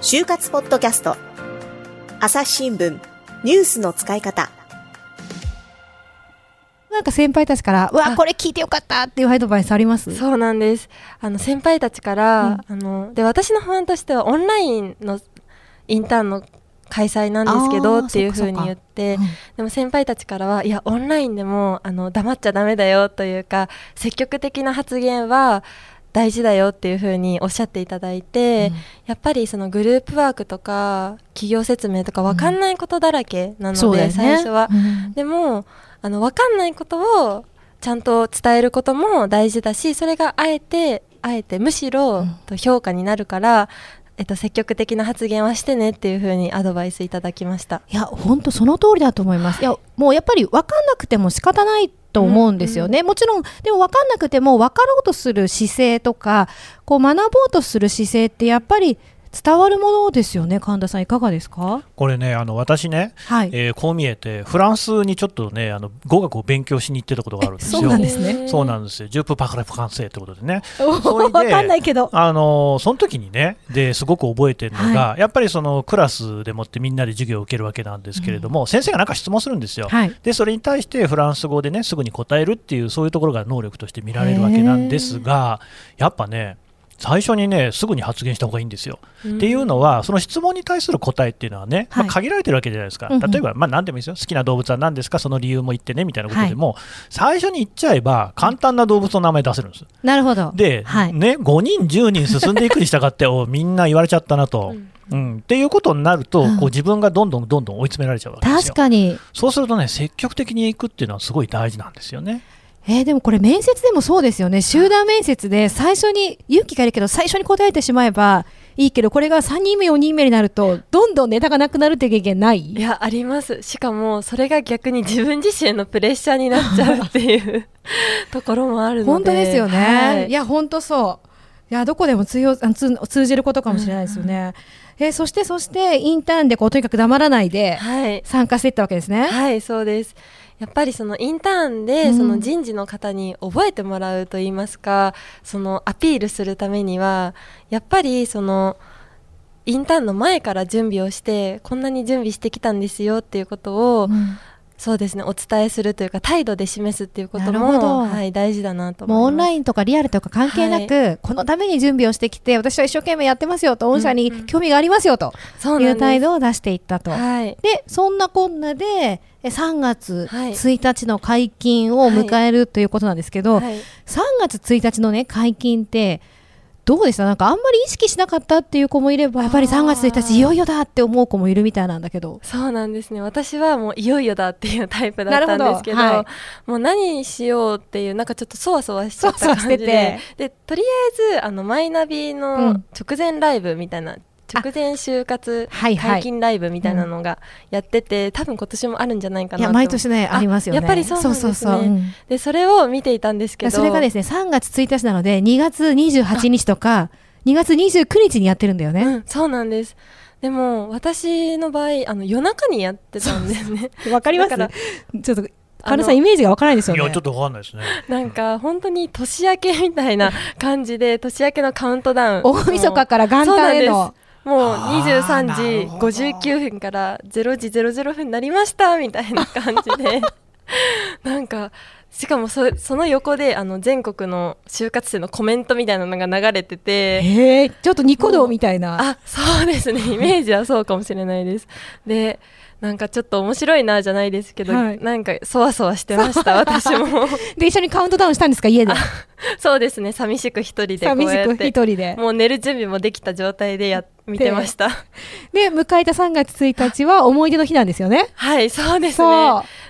就活ポッドキャスト。朝日新聞。ニュースの使い方。なんか先輩たちから、うわ、これ聞いてよかったっていうアドバイスあります？そうなんです。あの先輩たちから、うん。あので私の不安としてはオンラインのインターンの開催なんですけあーどっていうそっかそっかふうに言ってうんでも先輩たちからはいやオンラインでもあの黙っちゃダメだよというか積極的な発言は大事だよっていうふうにおっしゃっていただいて、うん。やっぱりそのグループワークとか企業説明とか分かんないことだらけなので、そうだよね。最初は、うん。でもあの分かんないことをちゃんと伝えることも大事だしそれがあえてあえてむしろ、うん。と評価になるから、えっと、積極的な発言はしてねっていうふうにアドバイスいただきました。いや、本当その通りだと思います。いや、もうやっぱり分かんなくても仕方ないと思うんですよね。もちろん、でも分かんなくても分かろうとする姿勢とか、こう学ぼうとする姿勢ってやっぱり伝わるものですよね。神田さんいかがですか？これね、あの私ね、はい。えーこう見えて、フランスにちょっとね、あの語学を勉強しに行ってたことがあるんですよ。そうなんですね。そうなんですよ。ジュープパカレフカンセってことでね。分かんないけど。あのーその時にね、ですごく覚えてるのが、やっぱりそのクラスでもってみんなで授業を受けるわけなんですけれども、先生がなんか質問するんですよ。はい。でそれに対してフランス語でねすぐに答えるっていうそういうところが能力として見られるわけなんですがやっぱね最初にねすぐに発言した方がいいんですよ。っていうのはその質問に対する答えっていうのはね、はいまあ、限られてるわけじゃないですか、うんうん例えば、まあ、何でもいいですよ好きな動物は何ですか？その理由も言ってねみたいなことでも、最初に言っちゃえば簡単な動物の名前出せるんです。なるほど。で、はいね、5人10人進んでいくに従っておみんな言われちゃったなと。うんうん、っていうことになると、うんこう自分がどんどんどんどん追い詰められちゃうわけですよ。確かに。そうするとね、積極的に行くっていうのはすごい大事なんですよね。えーでもこれ面接でもそうですよね。集団面接で最初に勇気がいるけど最初に答えてしまえばいいけど、これが3人目、4人目になると、どんどんネタがなくなるって経験ない？いやありますしかもそれが逆に自分自身のプレッシャーになっちゃうっていう ところもあるので本当ですよね。はいい、や、本当そう。いや、どこでも通用あ通通じることかもしれないですよね。えーそして、そして、インターンでこう、とにかく黙らないではい参加していったわけですね。はいそうですやっぱりそのインターンでうん。その人事の方に覚えてもらうといいますか、そのアピールするためにはやっぱりそのインターンの前から準備をしてこんなに準備してきたんですよっていうことを、うんそうですね。お伝えするというか態度で示すっていうことも、はい、大事だなと思います。もうオンラインとかリアルとか関係なく、このために準備をしてきて、私は一生懸命やってますよと、御社に興味がありますよという態度を出していったと。はい。で、そんなこんなで、え3月はい。1日の解禁を迎えるということなんですけど、はい。3月1日のね、解禁って、どうでしたなんかあんまり意識しなかったっていう子もいれば、やっぱり3月1日いよいよだって思う子もいるみたいなんだけど。そうなんですね。私はもういよいよだっていうタイプだったんですけどはもう何しようっていうなんかちょっとそわそわしちゃった感じで。てでとりあえずあのマイナビうのん。直前ライブみたいな、直前就活解禁ライブみたいなのがやってて、多分今年もあるんじゃないかいや、なと毎年ね、ありますよね。やっぱりそうなんですね。そうそうそう。うんでそれを見ていたんですけど。それがですね、3月1日なので、2月28日とか、2月29日にやってるんだよね。うん、そうなんです。でも私の場合あの夜中にやってたんですね。わかります？だからちょっと、あの神田さんイメージがわからないですよね。いや、ちょっとわかんないですね。なんか本当に年明けみたいな感じで年明けのカウントダウン。大晦日から元旦への。もうあー23な時るほど。59分から0時00分になりましたみたいな感じで。なんかしかもそその横であの全国の就活生のコメントみたいなのが流れててえー、ちょっとニコ動みたいな。あそうですね イメージはそうかもしれないですでなんかちょっと面白いなじゃないですけど、はいなんかそわそわしてました 私も で、一緒にカウントダウンしたんですか、家で？そうですね寂しく一人で寂しく一人で。もう寝る準備もできた状態でや見てましたで、迎えた3月1日は思い出の日なんですよね。はいそうですね。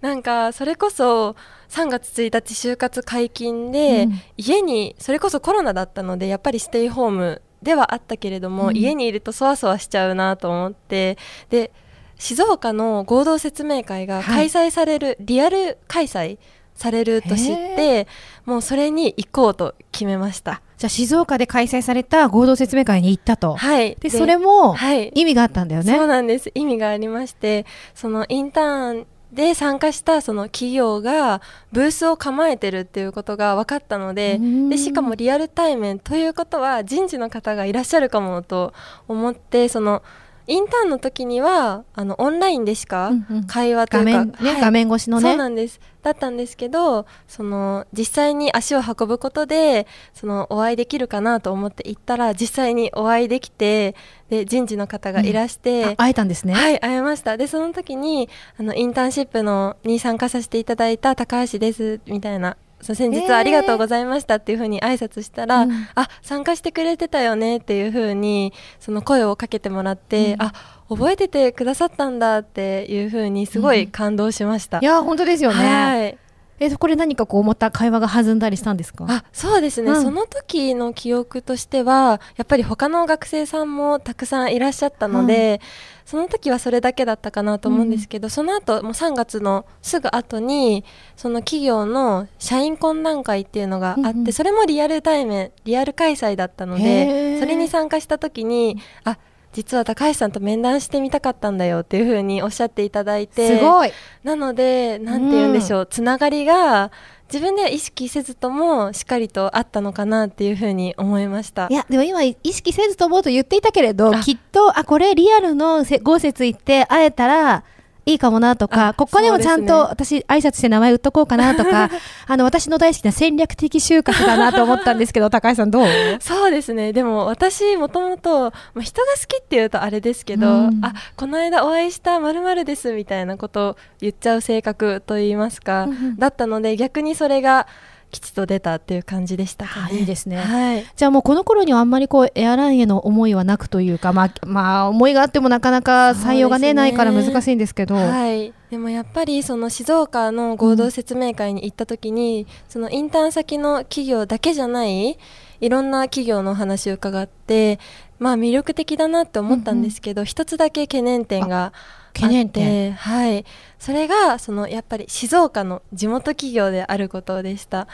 なんかそれこそ3月1日就活解禁で、うん。家にそれこそコロナだったのでやっぱりステイホームではあったけれども、うん。家にいるとそわそわしちゃうなと思ってで静岡の合同説明会が開催される、リアル開催されると知ってもうそれに行こうと決めました。じゃあ静岡で開催された合同説明会に行ったと。はい。で、それもはい。意味があったんだよね。そうなんです。意味がありましてそのインターンで参加したその企業がブースを構えてるっていうことが分かったのででしかもリアル対面ということは人事の方がいらっしゃるかもと思ってそのインターンの時にはあのオンラインでしか会話というか、画面ね、はい、画面越しのね。そうなんです。だったんですけどその実際に足を運ぶことでそのお会いできるかなと思って行ったら実際にお会いできてで人事の方がいらして、うん、会えたんですね。はい会えました。でその時にあのインターンシップのに参加させていただいた高橋ですみたいなそ先日はありがとうございましたっていうふうに挨拶したら、えー、あ参加してくれてたよねっていうふうにその声をかけてもらって、うん、あ覚えててくださったんだっていうふうにすごい感動しました。うん、いや本当ですよね、はいえこれ何かこう思った会話が弾んだりしたんですか？あそうですね、うん、その時の記憶としてはやっぱり他の学生さんもたくさんいらっしゃったので、うん。その時はそれだけだったかなと思うんですけど、うん、その後もう3月のすぐ後にその企業の社員懇談会っていうのがあって、うんうん、それもリアル対面リアル開催だったのでそれに参加した時にあ実は高橋さんと面談してみたかったんだよっていうふうにおっしゃっていただいて。すごい。なのでなんて言うんでしょう、うん、つながりが自分では意識せずともしっかりとあったのかなっていうふうに思いました。いやでも今意識せずともと言っていたけれどきっとあこれリアルの豪雪行って会えたらいいかもなとか、ここでもちゃんと私、挨拶して名前売っとこうかなとか、あの、私の大好きな戦略的就活だなと思ったんですけど、高橋さんどう？そうですね。でも私、もともと、まあ、人が好きっていうとあれですけど、うん、あ、この間お会いしたまるですみたいなことを言っちゃう性格といいますか、うん、だったので、逆にそれが、吉と出たっていう感じでしたか、ね、いいですね、はい、じゃあもうこの頃にはあんまりこうエアラインへの思いはなくというかまあ、まあ、思いがあってもなかなか採用がね、ね、ないから難しいんですけど、はい、でもやっぱりその静岡の合同説明会に行った時に、うん、そのインターン先の企業だけじゃないいろんな企業の話を伺ってまあ魅力的だなって思ったんですけど、うんうん、一つだけ懸念点が懸念点。はい。それがそのやっぱり静岡の地元企業であることでした。っ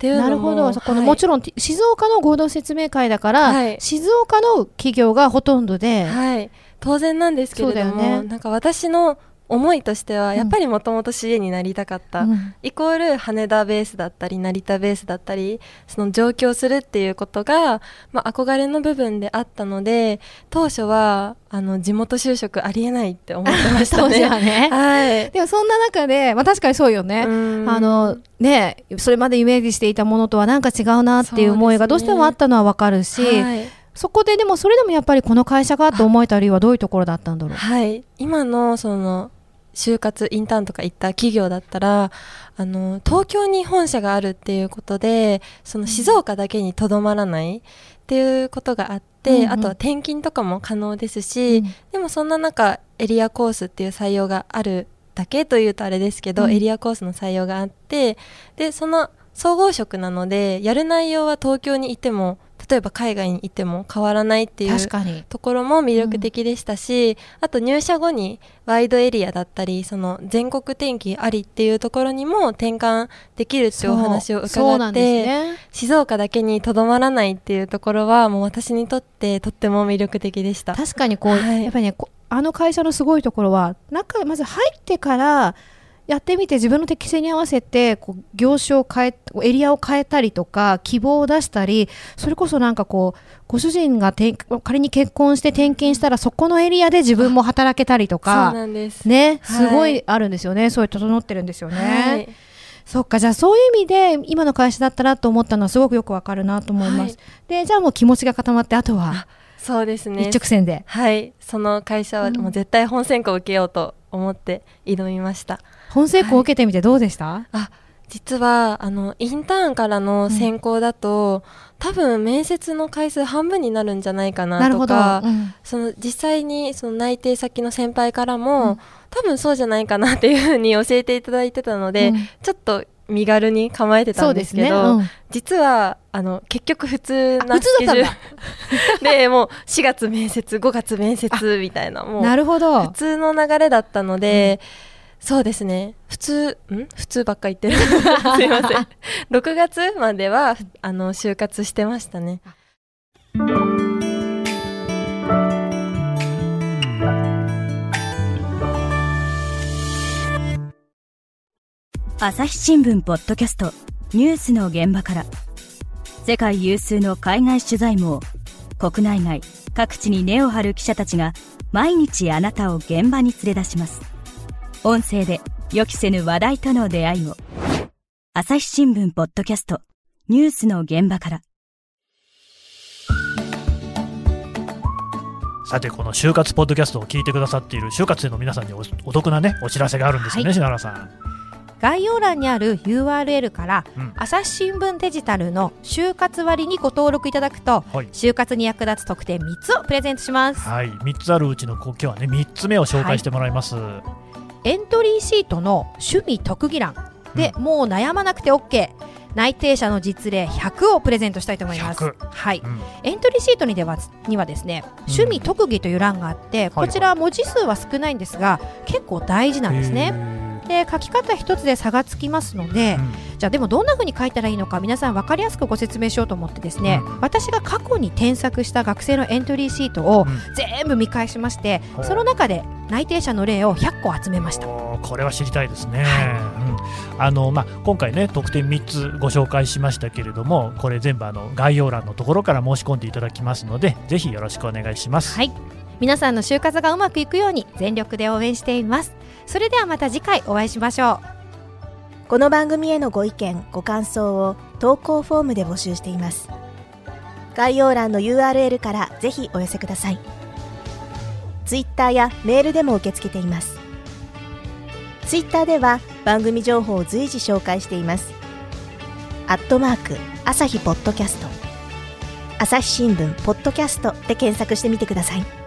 ていうなるほど、この、もちろん静岡の合同説明会だから、はい、静岡の企業がほとんどで、はい、当然なんですけれども、ね、なんか私の思いとしてはやっぱりもともと CA になりたかった、うん、イコール羽田ベースだったり成田ベースだったりその上京するっていうことが、まあ、憧れの部分であったので当初はあの地元就職ありえないって思ってましたね。ね。はい、でもそんな中で、まあ、確かにそうよね。あのねそれまでイメージしていたものとはなんか違うなっていう思いがどうしてもあったのはわかるし。そこででもそれでもやっぱりこの会社がと思えた理由はどういうところだったんだろう？はい。今のその就活インターンとか行った企業だったらあの東京に本社があるっていうことでその静岡だけにとどまらないっていうことがあって、うんうん、あとは転勤とかも可能ですし、うん、でもそんな中エリアコースっていう採用があるだけというとあれですけど、うん、エリアコースの採用があってでその総合職なのでやる内容は東京にいても例えば海外にいても変わらないっていうところも魅力的でしたし、うん、あと入社後にワイドエリアだったりその全国転勤ありっていうところにも転換できるっていうお話を伺って、ね、静岡だけにとどまらないっていうところはもう私にとってとっても魅力的でした。確かにこう、はい、やっぱりねあの会社のすごいところは中まず入ってからやってみて自分の適性に合わせてこう業種を変えエリアを変えたりとか希望を出したりそれこそなんかこうご主人が仮に結婚して転勤したらそこのエリアで自分も働けたりとかねすごいあるんですよね、はい、そういう整ってるんですよね。はい。そっか。じゃあそういう意味で今の会社だったらと思ったのはすごくよくわかるなと思います。はい、でじゃあもう気持ちが固まってあとはそうですね。一直線で。はい。その会社はもう絶対本選考を受けようと思って挑みました。本選考を受けてみてどうでした、はい、あ実はあのインターンからの選考だと、うん、多分面接の回数半分になるんじゃないかなとか、うん、その実際にその内定先の先輩からも、うん、多分そうじゃないかなっていうふうに教えていただいてたので、ちょっと身軽に構えてたんですけど、ね。うん、実はあの結局普通なスケジュール。でもう4月面接5月面接みたいなもうなるほど。普通の流れだったので、うん、そうですね。普通ん？普通ばっか言ってる。すいません。6月まではあの就活してましたね。朝日新聞ポッドキャストニュースの現場から。世界有数の海外取材網国内外各地に根を張る記者たちが毎日あなたを現場に連れ出します音声で予期せぬ話題との出会いを。朝日新聞ポッドキャスト。ニュースの現場から。さてこの就活ポッドキャストを聞いてくださっている就活生の皆さんにおお得なねお知らせがあるんですよね、はい。篠原さん。概要欄にある URL から、うん。朝日新聞デジタルの就活割にご登録いただくとはい。就活に役立つ特典3つをプレゼントします。はい、3つあるうちのこ今日はね3つ目を紹介してもらいます。エントリーシートの趣味特技欄で、もう悩まなくて OK 内定者の実例100をプレゼントしたいと思います。100はい。うん。エントリーシートにではにはですね趣味特技という欄があって、はいこちら文字数は少ないんですが結構大事なんですね。へで書き方一つで差がつきますので、ーうん。じゃあでもどんな風に書いたらいいのか皆さん分かりやすくご説明しようと思ってですね、うん。私が過去に添削した学生のエントリーシートをうん。全部見返しまして、ほう。その中で内定者の例を100個集めました。これは知りたいですね、うん。あのまあ、今回ね特典3つご紹介しましたけれどもこれ全部あの概要欄のところから申し込んでいただきますのでぜひよろしくお願いします、はい。皆さんの就活がうまくいくように全力で応援していますそれではまた次回お会いしましょう。この番組へのご意見ご感想を投稿フォームで募集しています。概要欄の URL からぜひお寄せください。ツイッターやメールでも受け付けています。ツイッターでは番組情報を随時紹介しています。アットマーク朝日ポッドキャスト。朝日新聞ポッドキャストで検索してみてください。